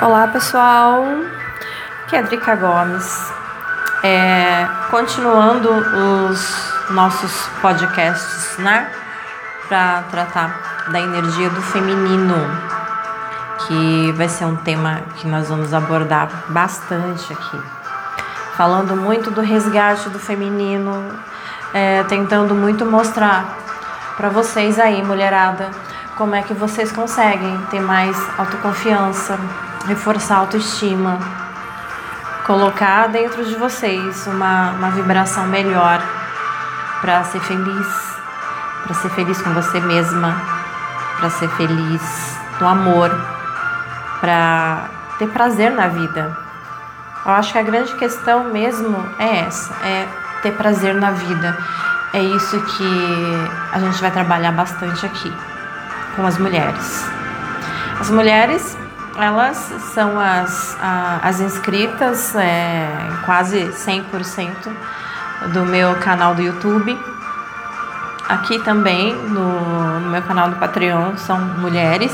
Olá pessoal, aqui é a Drica Gomes. É, continuando os nossos podcasts, né? Para tratar da energia do feminino, que vai ser um tema que nós vamos abordar bastante aqui. Falando muito do resgate do feminino, é, tentando muito mostrar para vocês aí, mulherada, como é que vocês conseguem ter mais autoconfiança, reforçar a autoestima, colocar dentro de vocês uma, uma vibração melhor para ser feliz, para ser feliz com você mesma, para ser feliz no amor, para ter prazer na vida. Eu acho que a grande questão mesmo é essa, é ter prazer na vida. É isso que a gente vai trabalhar bastante aqui com as mulheres. As mulheres elas são as, as inscritas, é, quase 100% do meu canal do YouTube. Aqui também no, no meu canal do Patreon são mulheres.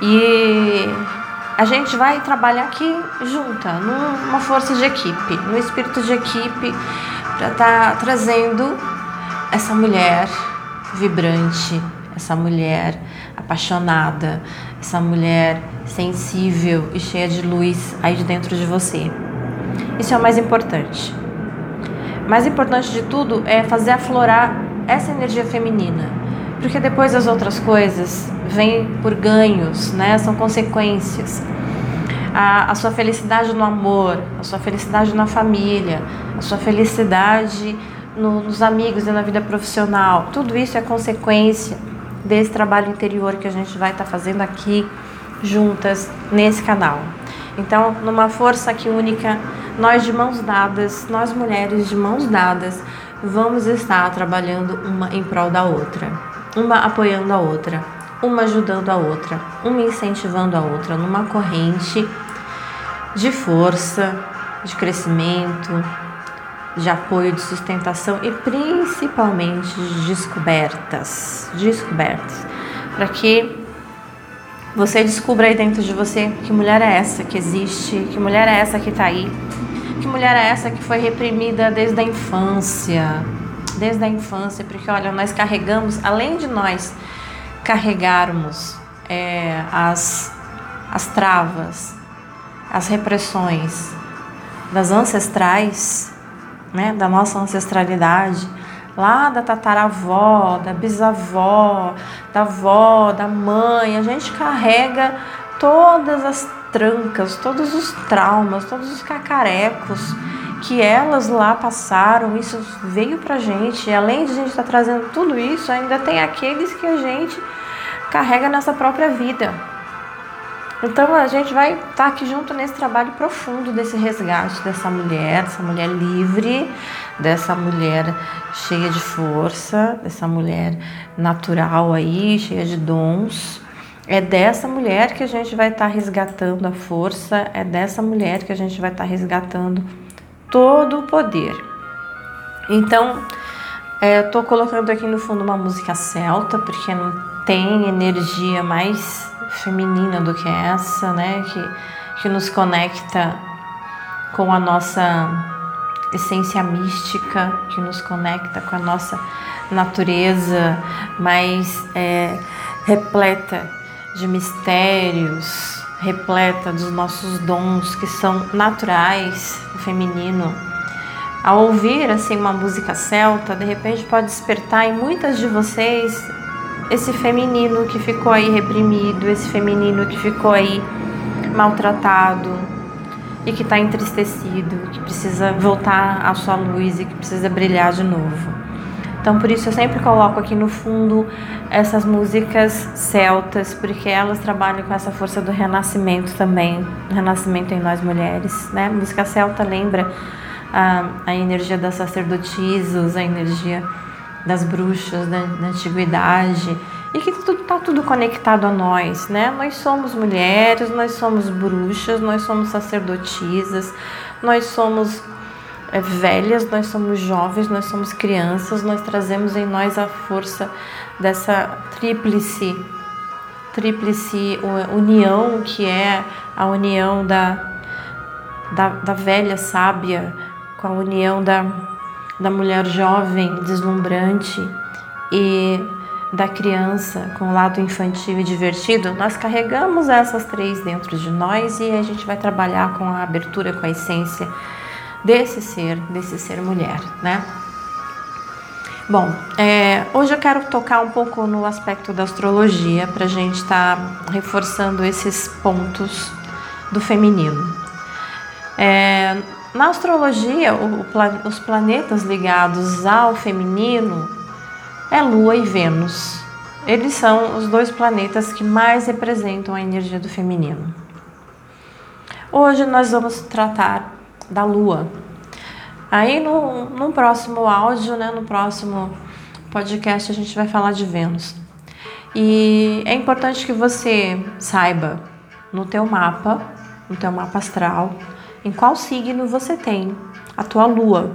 E a gente vai trabalhar aqui junta, numa força de equipe, no espírito de equipe, para estar tá trazendo essa mulher vibrante, essa mulher apaixonada, essa mulher sensível e cheia de luz aí de dentro de você. Isso é o mais importante. Mais importante de tudo é fazer aflorar essa energia feminina, porque depois as outras coisas vêm por ganhos, né? São consequências. A, a sua felicidade no amor, a sua felicidade na família, a sua felicidade no, nos amigos e na vida profissional, tudo isso é consequência desse trabalho interior que a gente vai estar tá fazendo aqui juntas nesse canal. Então, numa força aqui única, nós de mãos dadas, nós mulheres de mãos dadas, vamos estar trabalhando uma em prol da outra, uma apoiando a outra, uma ajudando a outra, uma incentivando a outra numa corrente de força, de crescimento, de apoio, de sustentação e principalmente de descobertas, descobertas, para que você descubra aí dentro de você que mulher é essa que existe, que mulher é essa que está aí, que mulher é essa que foi reprimida desde a infância, desde a infância, porque olha, nós carregamos, além de nós carregarmos é, as, as travas, as repressões das ancestrais, né, da nossa ancestralidade, lá da tataravó, da bisavó, da avó, da mãe, a gente carrega todas as trancas, todos os traumas, todos os cacarecos que elas lá passaram, isso veio pra gente. E além de a gente estar tá trazendo tudo isso, ainda tem aqueles que a gente carrega nessa própria vida. Então a gente vai estar tá aqui junto nesse trabalho profundo desse resgate dessa mulher, dessa mulher livre, dessa mulher cheia de força, dessa mulher natural aí, cheia de dons. É dessa mulher que a gente vai estar tá resgatando a força, é dessa mulher que a gente vai estar tá resgatando todo o poder. Então, é, eu estou colocando aqui no fundo uma música celta, porque não tem energia mais feminina do que essa, né? Que, que nos conecta com a nossa essência mística, que nos conecta com a nossa natureza mais é, repleta de mistérios, repleta dos nossos dons que são naturais, feminino. Ao ouvir assim uma música celta, de repente pode despertar em muitas de vocês esse feminino que ficou aí reprimido, esse feminino que ficou aí maltratado e que está entristecido, que precisa voltar à sua luz e que precisa brilhar de novo. Então, por isso eu sempre coloco aqui no fundo essas músicas celtas, porque elas trabalham com essa força do renascimento também, renascimento em nós mulheres, né? música celta lembra a, a energia das sacerdotisas, a energia das bruxas da, da antiguidade e que tudo está tudo conectado a nós, né? Nós somos mulheres, nós somos bruxas, nós somos sacerdotisas, nós somos é, velhas, nós somos jovens, nós somos crianças, nós trazemos em nós a força dessa tríplice tríplice união, que é a união da, da, da velha sábia com a união da, da mulher jovem, deslumbrante e da criança com o lado infantil e divertido, nós carregamos essas três dentro de nós e a gente vai trabalhar com a abertura, com a essência desse ser, desse ser mulher, né? Bom, é, hoje eu quero tocar um pouco no aspecto da astrologia para a gente estar tá reforçando esses pontos do feminino. É, na astrologia, o, o, os planetas ligados ao feminino é Lua e Vênus. Eles são os dois planetas que mais representam a energia do feminino. Hoje nós vamos tratar da Lua, Aí no, no próximo áudio, né, no próximo podcast, a gente vai falar de Vênus. E é importante que você saiba no teu mapa, no teu mapa astral, em qual signo você tem a tua lua,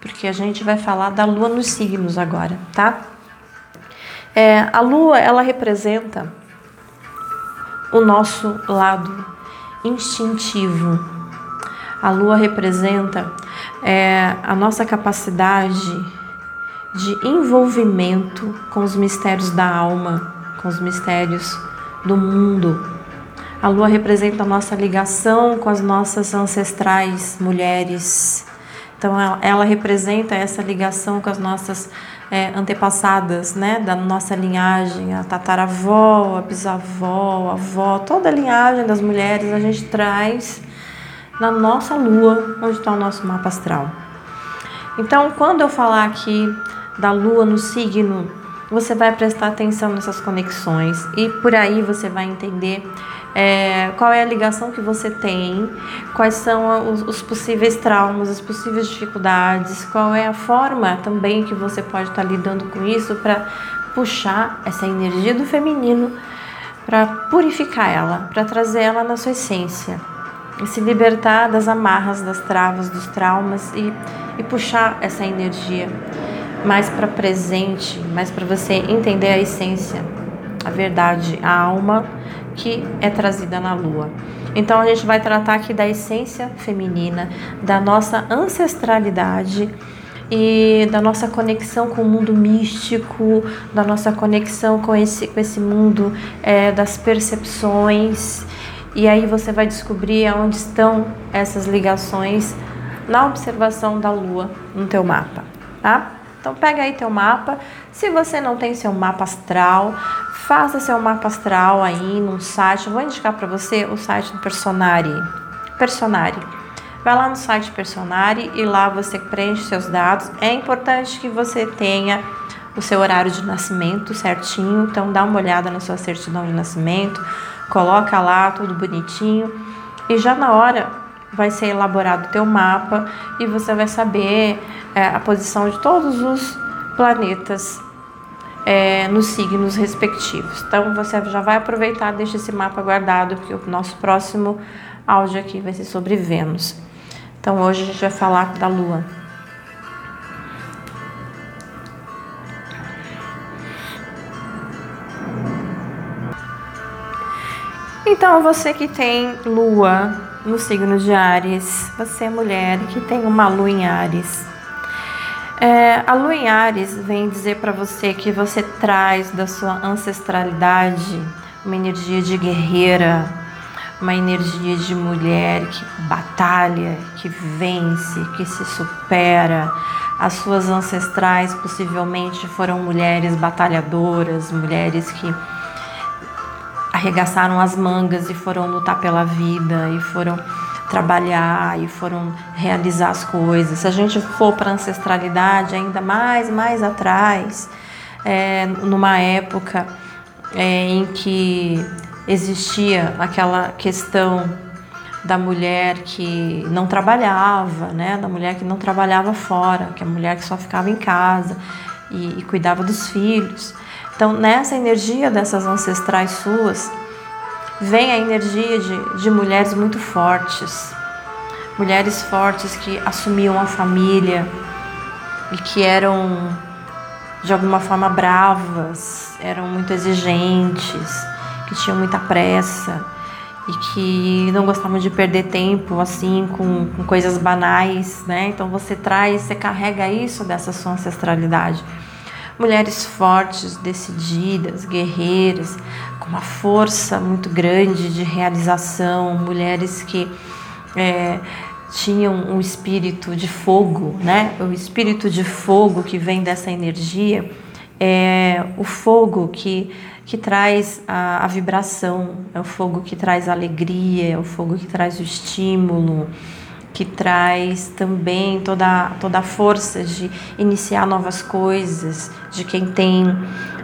porque a gente vai falar da lua nos signos agora, tá? É, a lua, ela representa o nosso lado instintivo. A lua representa é, a nossa capacidade de envolvimento com os mistérios da alma, com os mistérios do mundo. A lua representa a nossa ligação com as nossas ancestrais mulheres. Então, ela, ela representa essa ligação com as nossas é, antepassadas, né, da nossa linhagem, a tataravó, a bisavó, a avó, toda a linhagem das mulheres a gente traz na nossa lua, onde está o nosso mapa astral. Então, quando eu falar aqui da lua no signo, você vai prestar atenção nessas conexões e por aí você vai entender é, qual é a ligação que você tem, quais são os, os, possíveis traumas, as possíveis dificuldades, qual é a forma também que você pode estar lidando com isso para puxar essa energia do feminino, para purificar ela, para trazer ela na sua essência? E se libertar das amarras, das travas, dos traumas e, e puxar essa energia mais para presente, mais para você entender a essência, a verdade, a alma que é trazida na lua. Então a gente vai tratar aqui da essência feminina, da nossa ancestralidade e da nossa conexão com o mundo místico, da nossa conexão com esse, com esse mundo é, das percepções e aí você vai descobrir onde estão essas ligações na observação da lua no teu mapa, tá? Então pega aí teu mapa. Se você não tem seu mapa astral, faça seu mapa astral aí num site. Eu vou indicar para você o site do Personari. Personari. Vai lá no site Personari e lá você preenche seus dados. É importante que você tenha o seu horário de nascimento certinho, então dá uma olhada na sua certidão de nascimento coloca lá tudo bonitinho e já na hora vai ser elaborado o teu mapa e você vai saber é, a posição de todos os planetas é, nos signos respectivos. Então você já vai aproveitar, deixa esse mapa guardado, porque o nosso próximo áudio aqui vai ser sobre Vênus. Então hoje a gente vai falar da Lua. Então, você que tem lua no signo de Ares, você é mulher que tem uma lua em Ares. É, a Ares vem dizer para você que você traz da sua ancestralidade uma energia de guerreira, uma energia de mulher que batalha, que vence, que se supera. As suas ancestrais possivelmente foram mulheres batalhadoras, mulheres que arregaçaram as mangas e foram lutar pela vida e foram trabalhar e foram realizar as coisas. Se a gente for para a ancestralidade ainda mais, mais atrás, é, numa época é, em que existia aquela questão da mulher que não trabalhava, né? Da mulher que não trabalhava fora, que a mulher que só ficava em casa e, e cuidava dos filhos. Então, nessa energia dessas ancestrais suas, vem a energia de, de mulheres muito fortes, mulheres fortes que assumiam a família e que eram de alguma forma bravas, eram muito exigentes que tinham muita pressa e que não gostavam de perder tempo assim com, com coisas banais, né? Então você traz, você carrega isso dessa sua ancestralidade. Mulheres fortes, decididas, guerreiras, com uma força muito grande de realização, mulheres que é, tinham um espírito de fogo, né? O espírito de fogo que vem dessa energia é o fogo que, que traz a, a vibração, é o fogo que traz a alegria, é o fogo que traz o estímulo, que traz também toda, toda a força de iniciar novas coisas, de quem tem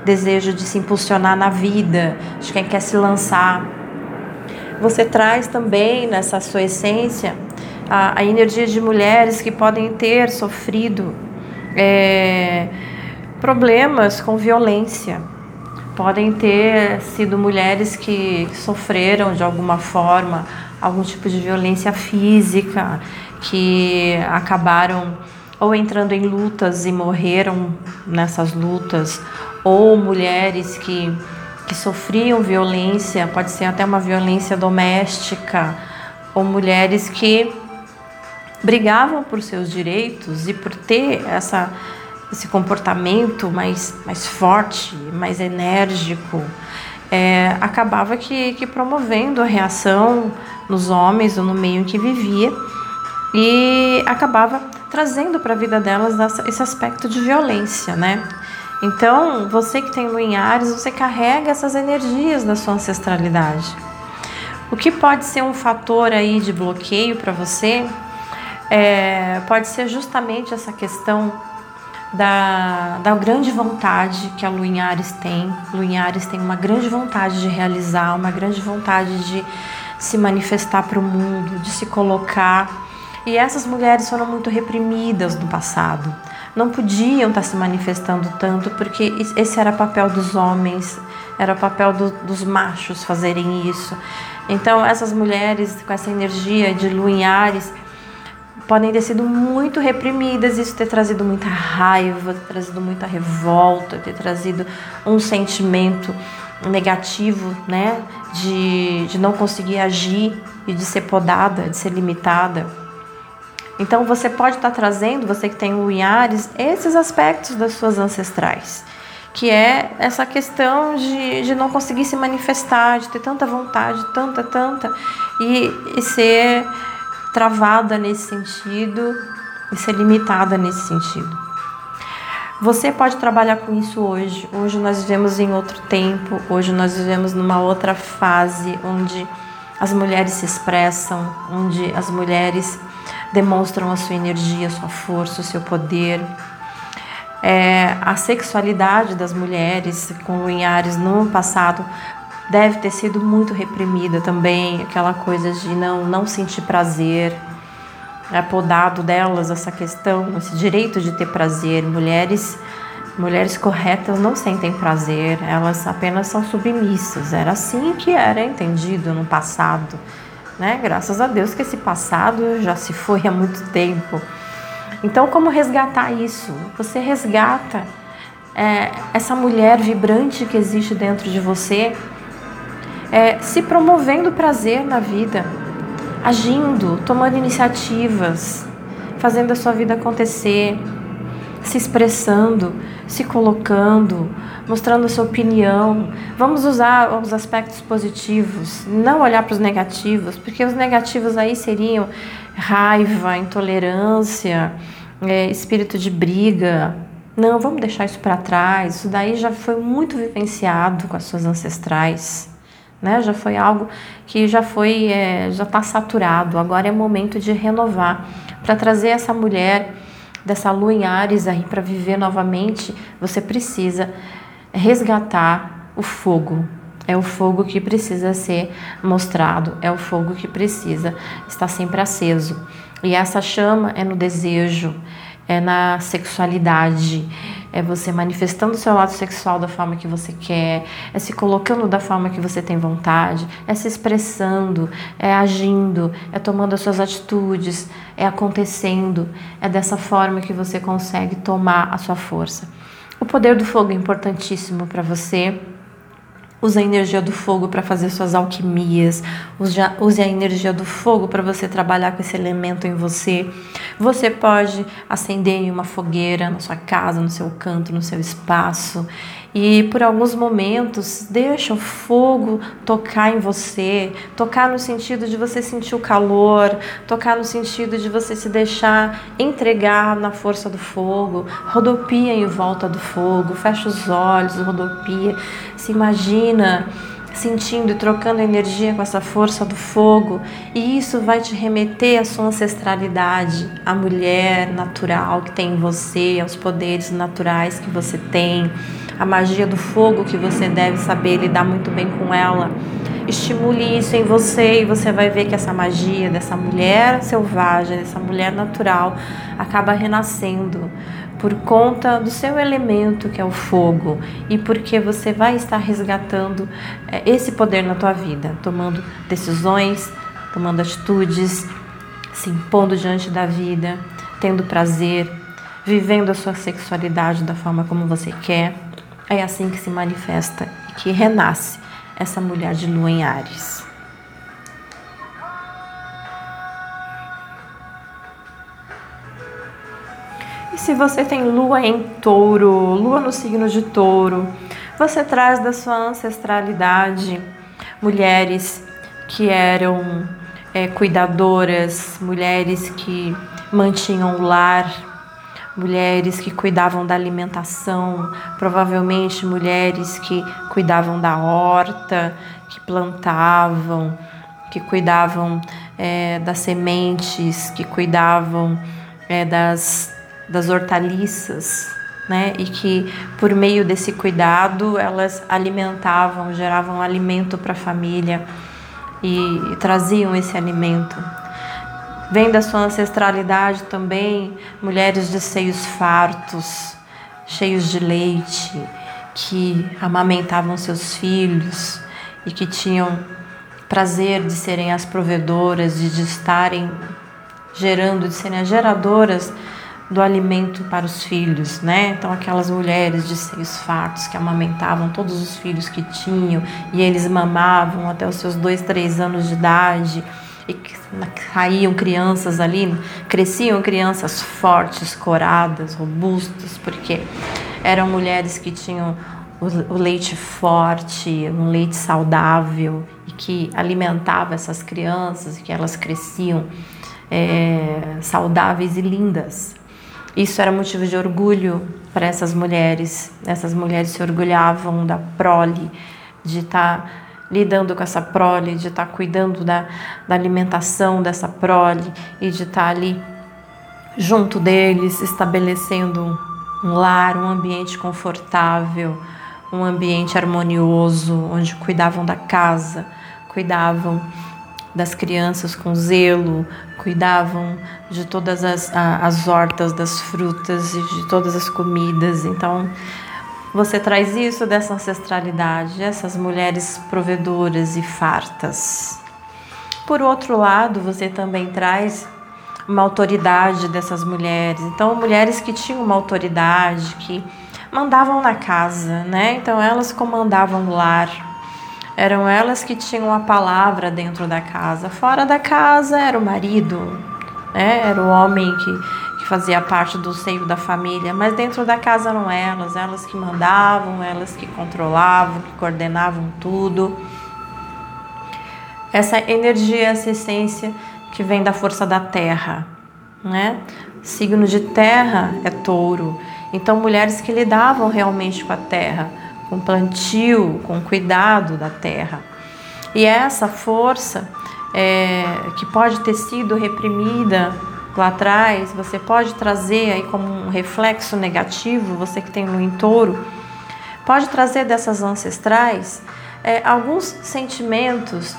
desejo de se impulsionar na vida, de quem quer se lançar. Você traz também nessa sua essência a, a energia de mulheres que podem ter sofrido. É, problemas com violência. Podem ter sido mulheres que sofreram de alguma forma algum tipo de violência física, que acabaram ou entrando em lutas e morreram nessas lutas, ou mulheres que, que sofriam violência, pode ser até uma violência doméstica, ou mulheres que brigavam por seus direitos e por ter essa esse comportamento mais, mais forte, mais enérgico, é, acabava que, que promovendo a reação nos homens ou no meio em que vivia e acabava trazendo para a vida delas esse aspecto de violência, né? Então, você que tem lua em Ares, você carrega essas energias da sua ancestralidade. O que pode ser um fator aí de bloqueio para você é, pode ser justamente essa questão da, da grande vontade que a Luinhares tem. Luinhares tem uma grande vontade de realizar, uma grande vontade de se manifestar para o mundo, de se colocar. E essas mulheres foram muito reprimidas no passado. Não podiam estar se manifestando tanto porque esse era papel dos homens, era papel do, dos machos fazerem isso. Então, essas mulheres com essa energia de Luinhares podem ter sido muito reprimidas, isso ter trazido muita raiva, ter trazido muita revolta, ter trazido um sentimento negativo, né, de, de não conseguir agir e de ser podada, de ser limitada. Então você pode estar trazendo, você que tem o Iares, esses aspectos das suas ancestrais, que é essa questão de, de não conseguir se manifestar, de ter tanta vontade, tanta, tanta, e, e ser travada nesse sentido e ser limitada nesse sentido. Você pode trabalhar com isso hoje. Hoje nós vivemos em outro tempo, hoje nós vivemos numa outra fase onde as mulheres se expressam, onde as mulheres demonstram a sua energia, a sua força, o seu poder. É, a sexualidade das mulheres com Ares no passado deve ter sido muito reprimida também, aquela coisa de não, não sentir prazer, é podado delas essa questão, esse direito de ter prazer. Mulheres, mulheres corretas não sentem prazer, elas apenas são submissas. Era assim que era entendido no passado, né? Graças a Deus que esse passado já se foi há muito tempo. Então, como resgatar isso? Você resgata é, essa mulher vibrante que existe dentro de você é, se promovendo prazer na vida, agindo, tomando iniciativas, fazendo a sua vida acontecer, se expressando, se colocando, mostrando a sua opinião. Vamos usar os aspectos positivos, não olhar para os negativos, porque os negativos aí seriam raiva, intolerância, é, espírito de briga. Não, vamos deixar isso para trás. Isso daí já foi muito vivenciado com as suas ancestrais né? Já foi algo que já foi, é, já está saturado. Agora é momento de renovar para trazer essa mulher dessa lua em Ares aí para viver novamente. Você precisa resgatar o fogo. É o fogo que precisa ser mostrado, é o fogo que precisa estar sempre aceso. E essa chama é no desejo, é na sexualidade, é você manifestando o seu lado sexual da forma que você quer, é se colocando da forma que você tem vontade, é se expressando, é agindo, é tomando as suas atitudes, é acontecendo. É dessa forma que você consegue tomar a sua força. O poder do fogo é importantíssimo para você. Use a energia do fogo para fazer suas alquimias. Use a energia do fogo para você trabalhar com esse elemento em você. Você pode acender uma fogueira na sua casa, no seu canto, no seu espaço. E por alguns momentos, deixa o fogo tocar em você, tocar no sentido de você sentir o calor, tocar no sentido de você se deixar entregar na força do fogo, rodopia em volta do fogo, fecha os olhos, rodopia, se imagina sentindo e trocando energia com essa força do fogo, e isso vai te remeter à sua ancestralidade, à mulher natural que tem em você, aos poderes naturais que você tem a magia do fogo que você deve saber lidar muito bem com ela. Estimule isso em você e você vai ver que essa magia dessa mulher selvagem, dessa mulher natural, acaba renascendo por conta do seu elemento que é o fogo e porque você vai estar resgatando é, esse poder na tua vida, tomando decisões, tomando atitudes, se impondo diante da vida, tendo prazer, vivendo a sua sexualidade da forma como você quer. É assim que se manifesta e que renasce essa mulher de lua em Ares. E se você tem lua em touro, lua no signo de touro, você traz da sua ancestralidade mulheres que eram é, cuidadoras, mulheres que mantinham o lar, mulheres que cuidavam da alimentação, provavelmente mulheres que cuidavam da horta, que plantavam, que cuidavam é, das sementes, que cuidavam é, das, das hortaliças, né? E que por meio desse cuidado elas alimentavam, geravam alimento para a família e, e traziam esse alimento. Vem da sua ancestralidade também mulheres de seios fartos, cheios de leite, que amamentavam seus filhos e que tinham prazer de serem as provedoras e de estarem gerando, de serem as geradoras do alimento para os filhos, né? Então aquelas mulheres de seios fartos que amamentavam todos os filhos que tinham e eles mamavam até os seus dois, três anos de idade e caíam crianças ali, cresciam crianças fortes, coradas, robustas, porque eram mulheres que tinham o leite forte, um leite saudável e que alimentava essas crianças e que elas cresciam é, saudáveis e lindas. Isso era motivo de orgulho para essas mulheres. Essas mulheres se orgulhavam da prole, de estar tá lidando com essa prole, de estar tá cuidando da, da alimentação dessa prole e de estar tá ali junto deles, estabelecendo um lar, um ambiente confortável, um ambiente harmonioso, onde cuidavam da casa, cuidavam das crianças com zelo, cuidavam de todas as, as hortas, das frutas e de todas as comidas. Então, você traz isso dessa ancestralidade, essas mulheres provedoras e fartas. Por outro lado, você também traz uma autoridade dessas mulheres. Então, mulheres que tinham uma autoridade, que mandavam na casa, né? Então, elas comandavam o lar. Eram elas que tinham a palavra dentro da casa. Fora da casa era o marido, né? Era o homem que fazia parte do seio da família, mas dentro da casa eram elas, elas que mandavam, elas que controlavam, que coordenavam tudo. Essa energia, essa essência que vem da força da terra, né? Signo de terra é touro. Então, mulheres que lidavam realmente com a terra, com plantio, com cuidado da terra. E essa força é, que pode ter sido reprimida lá atrás, você pode trazer aí como um reflexo negativo, você que tem no entouro, pode trazer dessas ancestrais é, alguns sentimentos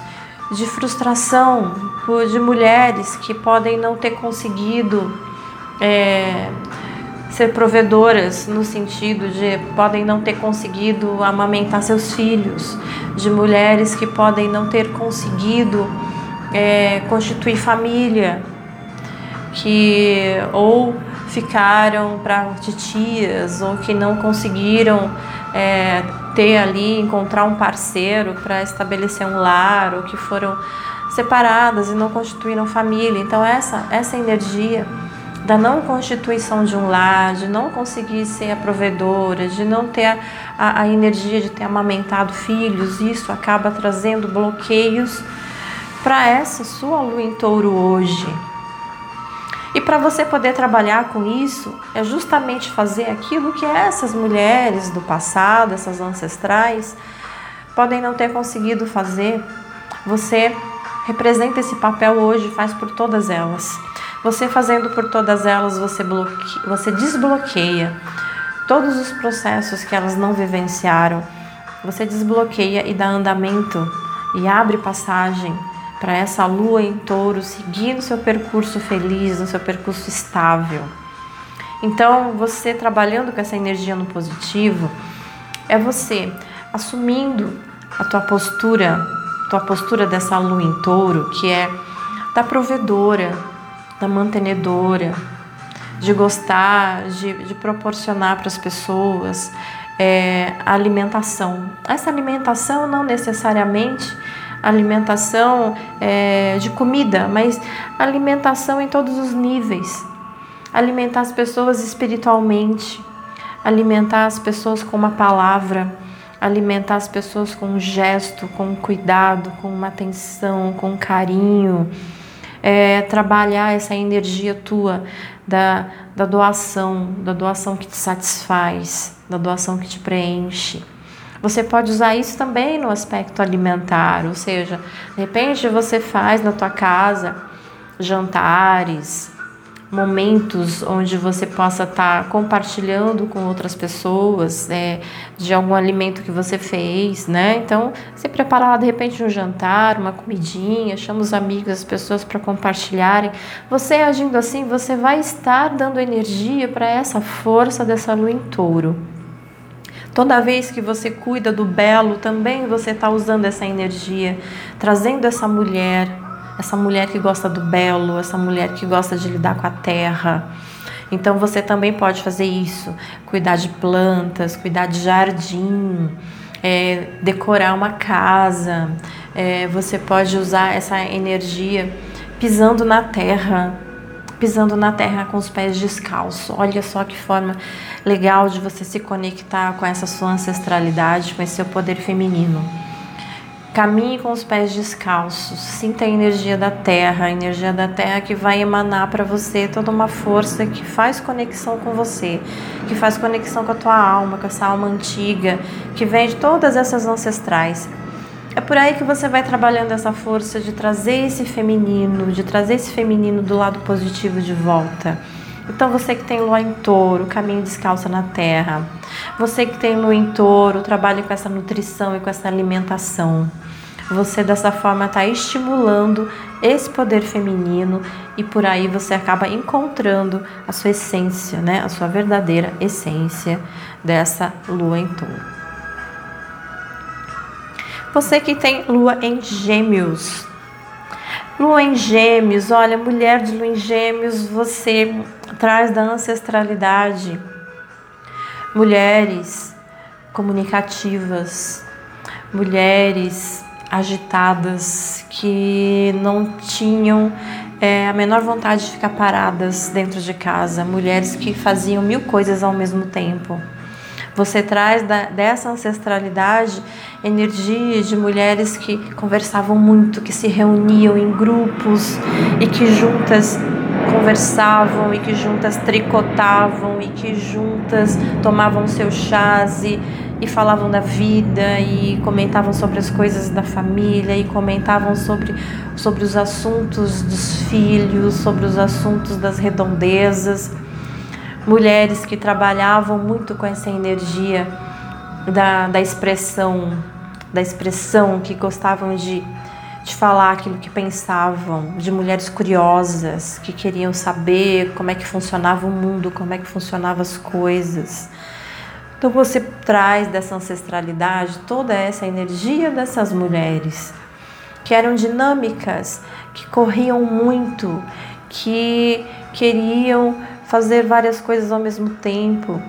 de frustração por, de mulheres que podem não ter conseguido é, ser provedoras no sentido de podem não ter conseguido amamentar seus filhos, de mulheres que podem não ter conseguido é, constituir família, que ou ficaram para titias ou que não conseguiram é, ter ali, encontrar um parceiro para estabelecer um lar, ou que foram separadas e não constituíram família. Então, essa, essa energia da não constituição de um lar, de não conseguir ser a provedora, de não ter a, a, a energia de ter amamentado filhos, isso acaba trazendo bloqueios para essa sua lua em touro hoje. E para você poder trabalhar com isso, é justamente fazer aquilo que essas mulheres do passado, essas ancestrais, podem não ter conseguido fazer. Você representa esse papel hoje, faz por todas elas. Você fazendo por todas elas, você, você desbloqueia todos os processos que elas não vivenciaram. Você desbloqueia e dá andamento e abre passagem para essa lua em touro seguir no seu percurso feliz, no seu percurso estável. Então, você trabalhando com essa energia no positivo, é você assumindo a tua postura, tua postura dessa lua em touro, que é da provedora, da mantenedora, de gostar, de, de proporcionar para as pessoas é, alimentação. Essa alimentação não necessariamente alimentação é, de comida, mas alimentação em todos os níveis. Alimentar as pessoas espiritualmente, alimentar as pessoas com uma palavra, alimentar as pessoas com um gesto, com um cuidado, com uma atenção, com um carinho. É, trabalhar essa energia tua da, da doação, da doação que te satisfaz, da doação que te preenche. Você pode usar isso também no aspecto alimentar, ou seja, de repente você faz na tua casa jantares, momentos onde você possa estar tá compartilhando com outras pessoas é, de algum alimento que você fez, né? Então, você preparar de repente um jantar, uma comidinha, chama os amigos, as pessoas para compartilharem. Você agindo assim, você vai estar dando energia para essa força dessa lua em touro. Toda vez que você cuida do belo, também você está usando essa energia, trazendo essa mulher, essa mulher que gosta do belo, essa mulher que gosta de lidar com a terra. Então você também pode fazer isso, cuidar de plantas, cuidar de jardim, é, decorar uma casa. É, você pode usar essa energia pisando na terra, pisando na terra com os pés descalços. Olha só que forma legal de você se conectar com essa sua ancestralidade, com esse seu poder feminino. Caminhe com os pés descalços, sinta a energia da terra, a energia da terra que vai emanar para você toda uma força que faz conexão com você, que faz conexão com a tua alma, com essa alma antiga, que vem de todas essas ancestrais. É por aí que você vai trabalhando essa força de trazer esse feminino, de trazer esse feminino do lado positivo de volta. Então você que tem lua em touro, caminho descalço na terra. Você que tem lua em touro, trabalha com essa nutrição e com essa alimentação. Você dessa forma está estimulando esse poder feminino e por aí você acaba encontrando a sua essência, né? A sua verdadeira essência dessa lua em touro. Você que tem lua em gêmeos. Lua em gêmeos, olha, mulher de lua em gêmeos, você traz da ancestralidade. Mulheres comunicativas, mulheres agitadas que não tinham é, a menor vontade de ficar paradas dentro de casa, mulheres que faziam mil coisas ao mesmo tempo. Você traz da, dessa ancestralidade energia de mulheres que conversavam muito, que se reuniam em grupos e que juntas conversavam e que juntas tricotavam e que juntas tomavam seu chás e, e falavam da vida e comentavam sobre as coisas da família e comentavam sobre, sobre os assuntos dos filhos, sobre os assuntos das redondezas mulheres que trabalhavam muito com essa energia da, da expressão, da expressão, que gostavam de, de falar aquilo que pensavam, de mulheres curiosas que queriam saber como é que funcionava o mundo, como é que funcionavam as coisas. Então você traz dessa ancestralidade toda essa energia dessas mulheres que eram dinâmicas, que corriam muito, que queriam fazer várias coisas ao mesmo tempo,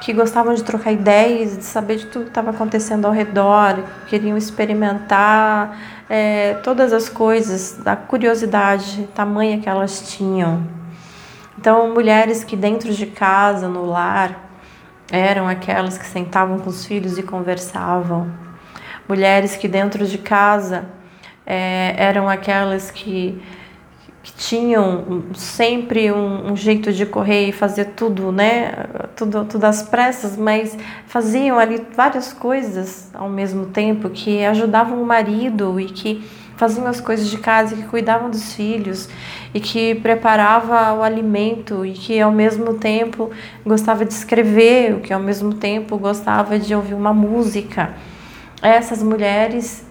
que gostavam de trocar ideias, de saber de tudo que estava acontecendo ao redor, queriam experimentar é, todas as coisas, da curiosidade tamanha que elas tinham. Então, mulheres que dentro de casa, no lar, eram aquelas que sentavam com os filhos e conversavam. Mulheres que dentro de casa é, eram aquelas que que tinham sempre um, um, jeito de correr e fazer tudo, né? Tudo, tudo às pressas, mas faziam ali várias coisas ao mesmo tempo que ajudavam o marido e que faziam as coisas de casa, que cuidavam dos filhos e que preparava o alimento e que ao mesmo tempo gostava de escrever, o que ao mesmo tempo gostava de ouvir uma música. Essas mulheres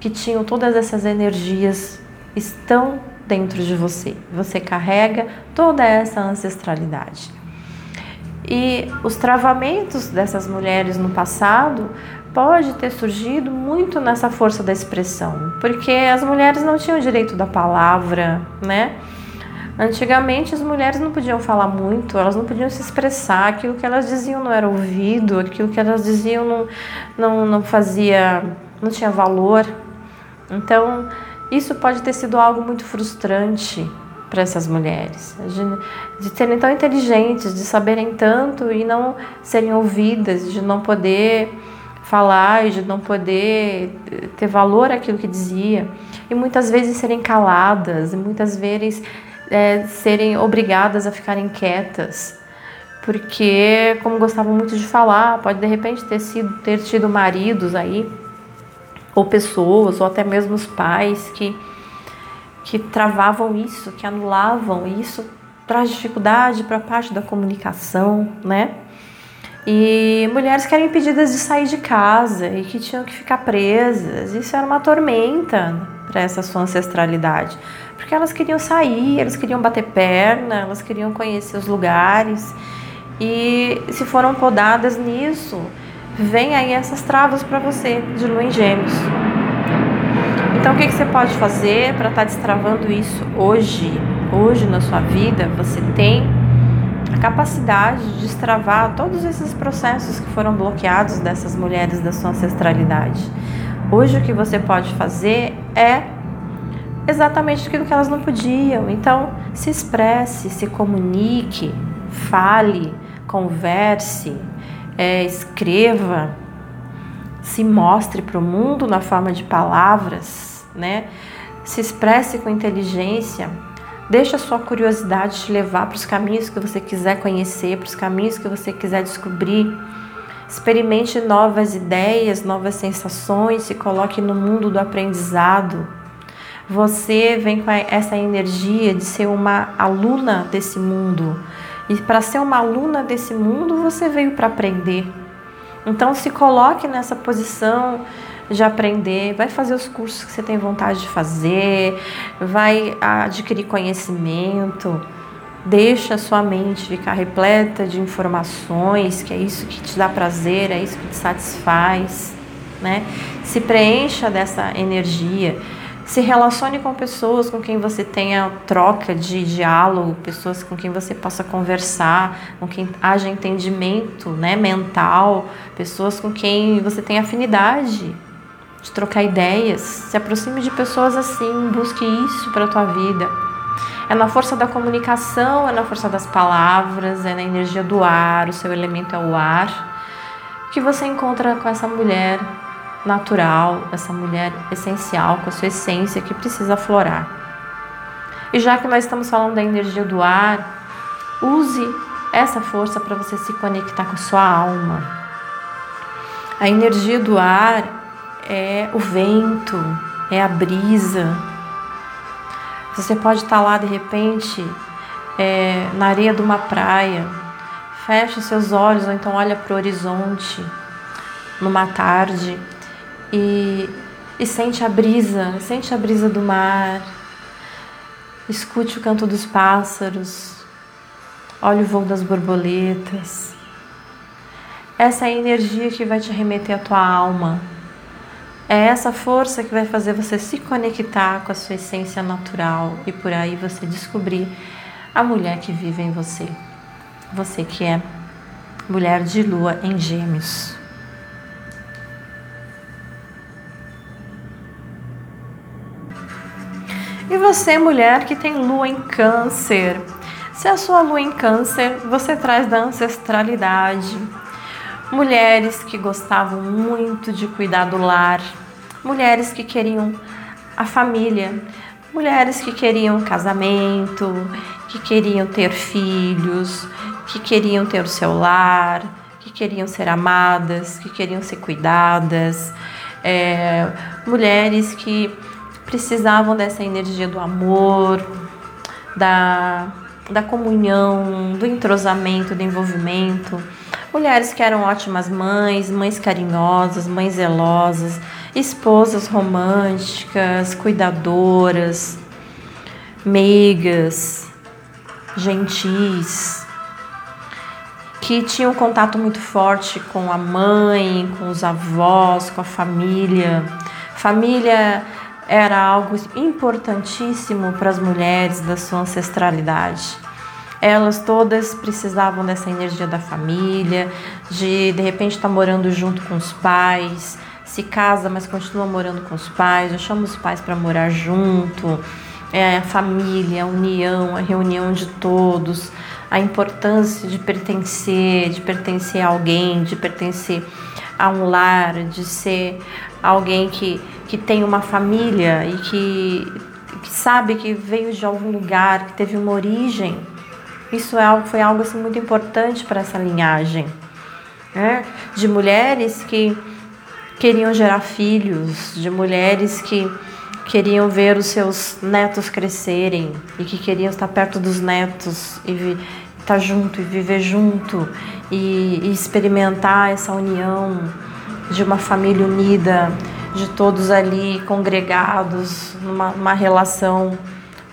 que tinham todas essas energias estão dentro de você. Você carrega toda essa ancestralidade. E os travamentos dessas mulheres no passado pode ter surgido muito nessa força da expressão, porque as mulheres não tinham direito da palavra, né? Antigamente as mulheres não podiam falar muito, elas não podiam se expressar, aquilo que elas diziam não era ouvido, aquilo que elas diziam não, não, não fazia, não tinha valor. Então, isso pode ter sido algo muito frustrante para essas mulheres, de, de serem tão inteligentes, de saberem tanto e não serem ouvidas, de não poder falar de não poder ter valor aquilo que dizia. E muitas vezes serem caladas e muitas vezes é, serem obrigadas a ficarem quietas porque como gostavam muito de falar pode de repente ter sido ter tido maridos aí ou pessoas, ou até mesmo os pais que, que travavam isso, que anulavam isso, traz dificuldade para a parte da comunicação, né? E mulheres que eram impedidas de sair de casa e que tinham que ficar presas. Isso era uma tormenta para essa sua ancestralidade. Porque elas queriam sair, elas queriam bater perna, elas queriam conhecer os lugares. E se foram podadas nisso, vem aí essas travas para você de lua em gêmeos. Então o que, que você pode fazer para estar tá destravando isso hoje? Hoje na sua vida você tem a capacidade de destravar todos esses processos que foram bloqueados dessas mulheres da sua ancestralidade. Hoje o que você pode fazer é exatamente aquilo que elas não podiam. Então, se expresse, se comunique, fale, converse, é, escreva, se mostre para o mundo na forma de palavras, né? Se expresse com inteligência, deixe a sua curiosidade te levar para os caminhos que você quiser conhecer, para os caminhos que você quiser descobrir. Experimente novas ideias, novas sensações, se coloque no mundo do aprendizado. Você vem com essa energia de ser uma aluna desse mundo, e para ser uma aluna desse mundo, você veio para aprender. Então se coloque nessa posição de aprender, vai fazer os cursos que você tem vontade de fazer, vai adquirir conhecimento, deixa a sua mente ficar repleta de informações, que é isso que te dá prazer, é isso que te satisfaz, né? Se preencha dessa energia. Se relacione com pessoas com quem você tenha troca de diálogo, pessoas com quem você possa conversar, com quem haja entendimento né, mental, pessoas com quem você tenha afinidade de trocar ideias. Se aproxime de pessoas assim, busque isso para a tua vida. É na força da comunicação, é na força das palavras, é na energia do ar, o seu elemento é o ar, que você encontra com essa mulher natural, essa mulher essencial, com a sua essência que precisa aflorar. E já que nós estamos falando da energia do ar, use essa força para você se conectar com a sua alma. A energia do ar é o vento, é a brisa. Você pode estar lá de repente é, na areia de uma praia, fecha seus olhos ou então olha para o horizonte numa tarde e, e sente a brisa, sente a brisa do mar, escute o canto dos pássaros, olhe o voo das borboletas. Essa é a energia que vai te remeter à tua alma. É essa força que vai fazer você se conectar com a sua essência natural e por aí você descobrir a mulher que vive em você. Você que é mulher de lua em Gêmeos. E você, mulher que tem lua em Câncer, se a sua lua em Câncer, você traz da ancestralidade. Mulheres que gostavam muito de cuidar do lar, mulheres que queriam a família, mulheres que queriam casamento, que queriam ter filhos, que queriam ter o seu lar, que queriam ser amadas, que queriam ser cuidadas, é, mulheres que precisavam dessa energia do amor, da, da comunhão, do entrosamento, do envolvimento. Mulheres que eram ótimas mães, mães carinhosas, mães zelosas, esposas românticas, cuidadoras, meigas, gentis, que tinham um contato muito forte com a mãe, com os avós, com a família. Família era algo importantíssimo para as mulheres da sua ancestralidade. Elas todas precisavam dessa energia da família, de de repente estar tá morando junto com os pais, se casa, mas continua morando com os pais. Eu chamo os pais para morar junto. É a família, a união, a reunião de todos, a importância de pertencer, de pertencer a alguém, de pertencer a um lar, de ser alguém que, que tem uma família e que, que sabe que veio de algum lugar, que teve uma origem. Isso é foi algo assim, muito importante para essa linhagem. Né? De mulheres que queriam gerar filhos, de mulheres que queriam ver os seus netos crescerem e que queriam estar perto dos netos e estar junto e viver junto e, e experimentar essa união de uma família unida, de todos ali congregados numa, numa relação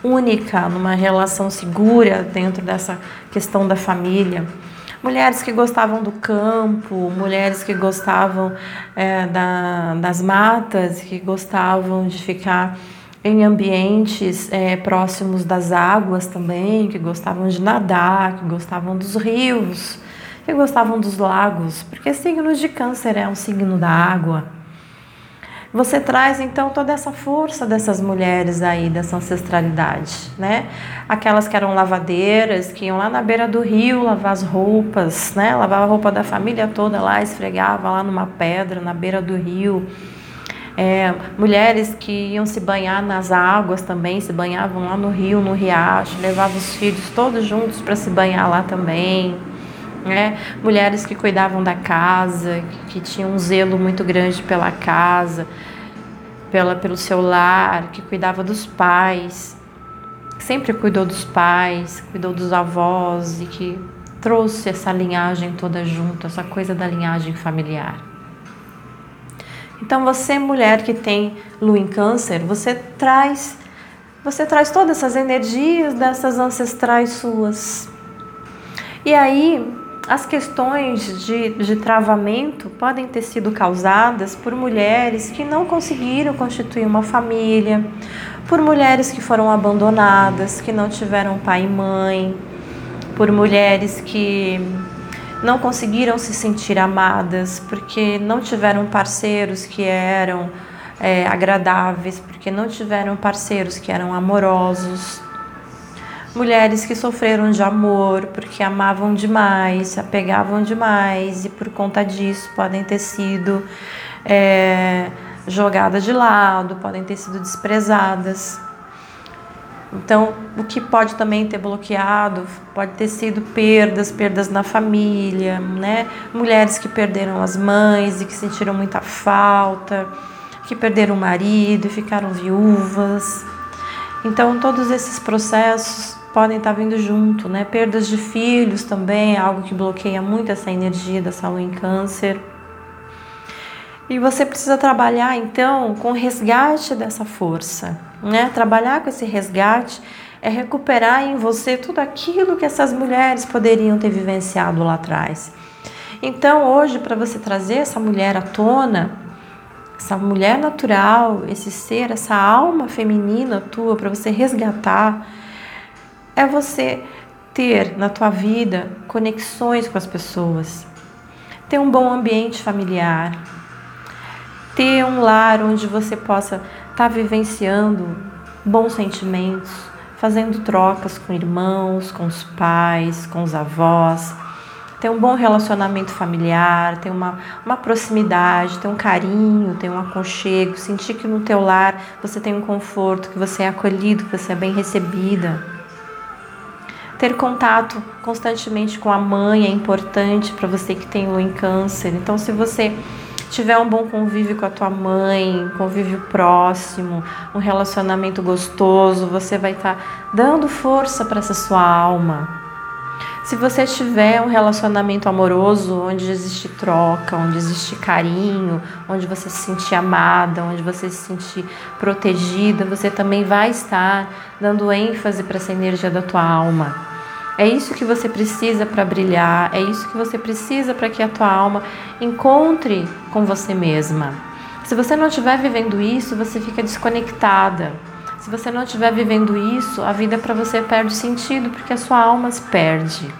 única, numa relação segura dentro dessa questão da família mulheres que gostavam do campo, mulheres que gostavam é, da, das matas, que gostavam de ficar em ambientes é, próximos das águas também, que gostavam de nadar, que gostavam dos rios, que gostavam dos lagos, porque signo de câncer é um signo da água. Você traz então toda essa força dessas mulheres aí, dessa ancestralidade, né? Aquelas que eram lavadeiras, que iam lá na beira do rio lavar as roupas, né? Lavava a roupa da família toda lá, esfregava lá numa pedra, na beira do rio. É, mulheres que iam se banhar nas águas também, se banhavam lá no rio, no riacho, levavam os filhos todos juntos para se banhar lá também né? Mulheres que cuidavam da casa, que, que tinham um zelo muito grande pela casa, pela, pelo seu lar, que cuidava dos pais, sempre cuidou dos pais, cuidou dos avós e que trouxe essa linhagem toda junto, essa coisa da linhagem familiar. Então você, mulher que tem lua em câncer, você traz você traz todas essas energias dessas ancestrais suas. E aí, as questões de, de travamento podem ter sido causadas por mulheres que não conseguiram constituir uma família, por mulheres que foram abandonadas, que não tiveram pai e mãe, por mulheres que não conseguiram se sentir amadas porque não tiveram parceiros que eram é, agradáveis, porque não tiveram parceiros que eram amorosos mulheres que sofreram de amor porque amavam demais, se apegavam demais e por conta disso podem ter sido é, jogadas de lado, podem ter sido desprezadas. Então, o que pode também ter bloqueado pode ter sido perdas, perdas na família, né? Mulheres que perderam as mães e que sentiram muita falta, que perderam o marido e ficaram viúvas. Então, todos esses processos podem estar vindo junto, né? Perdas de filhos também, é algo que bloqueia muito essa energia dessa lua em câncer. E você precisa trabalhar então com o resgate dessa força, né? Trabalhar com esse resgate é recuperar em você tudo aquilo que essas mulheres poderiam ter vivenciado lá atrás. Então, hoje, para você trazer essa mulher à tona, essa mulher natural, esse ser, essa alma feminina tua, para você resgatar, é você ter na tua vida conexões com as pessoas, ter um bom ambiente familiar, ter um lar onde você possa estar tá vivenciando bons sentimentos, fazendo trocas com irmãos, com os pais, com os avós, ter um bom relacionamento familiar, ter uma, uma proximidade, ter um carinho, ter um aconchego, sentir que no teu lar você tem um conforto, que você é acolhido, que você é bem recebida. Ter contato constantemente com a mãe é importante para você que tem lua em câncer. Então, se você tiver um bom convívio com a tua mãe, convívio próximo, um relacionamento gostoso, você vai estar tá dando força para essa sua alma. Se você tiver um relacionamento amoroso onde existe troca, onde existe carinho, onde você se sentir amada, onde você se sentir protegida, você também vai estar dando ênfase para essa energia da tua alma. É isso que você precisa para brilhar, é isso que você precisa para que a tua alma encontre com você mesma. Se você não estiver vivendo isso, você fica desconectada. Se você não estiver vivendo isso, a vida para você perde sentido, porque a sua alma se perde.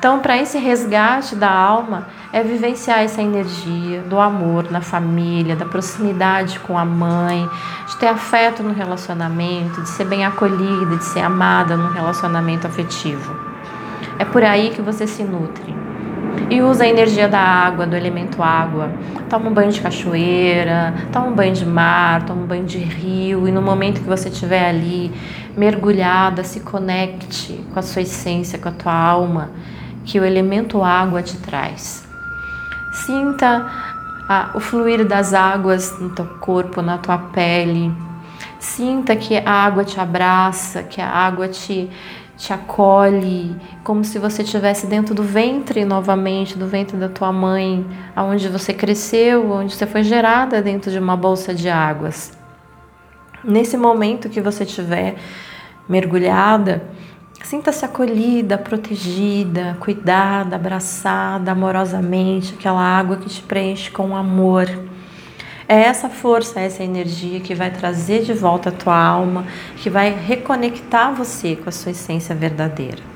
Então, para esse resgate da alma, é vivenciar essa energia do amor na família, da proximidade com a mãe, de ter afeto no relacionamento, de ser bem acolhida, de ser amada no relacionamento afetivo. É por aí que você se nutre e usa a energia da água, do elemento água. Toma um banho de cachoeira, toma um banho de mar, toma um banho de rio e no momento que você estiver ali mergulhada, se conecte com a sua essência, com a tua alma, que o elemento água te traz. Sinta a, o fluir das águas no teu corpo, na tua pele. Sinta que a água te abraça, que a água te te acolhe, como se você estivesse dentro do ventre novamente, do ventre da tua mãe, aonde você cresceu, onde você foi gerada dentro de uma bolsa de águas. Nesse momento que você estiver mergulhada, sinta-se acolhida, protegida, cuidada, abraçada amorosamente, aquela água que te preenche com amor. É essa força, essa energia que vai trazer de volta a tua alma, que vai reconectar você com a sua essência verdadeira.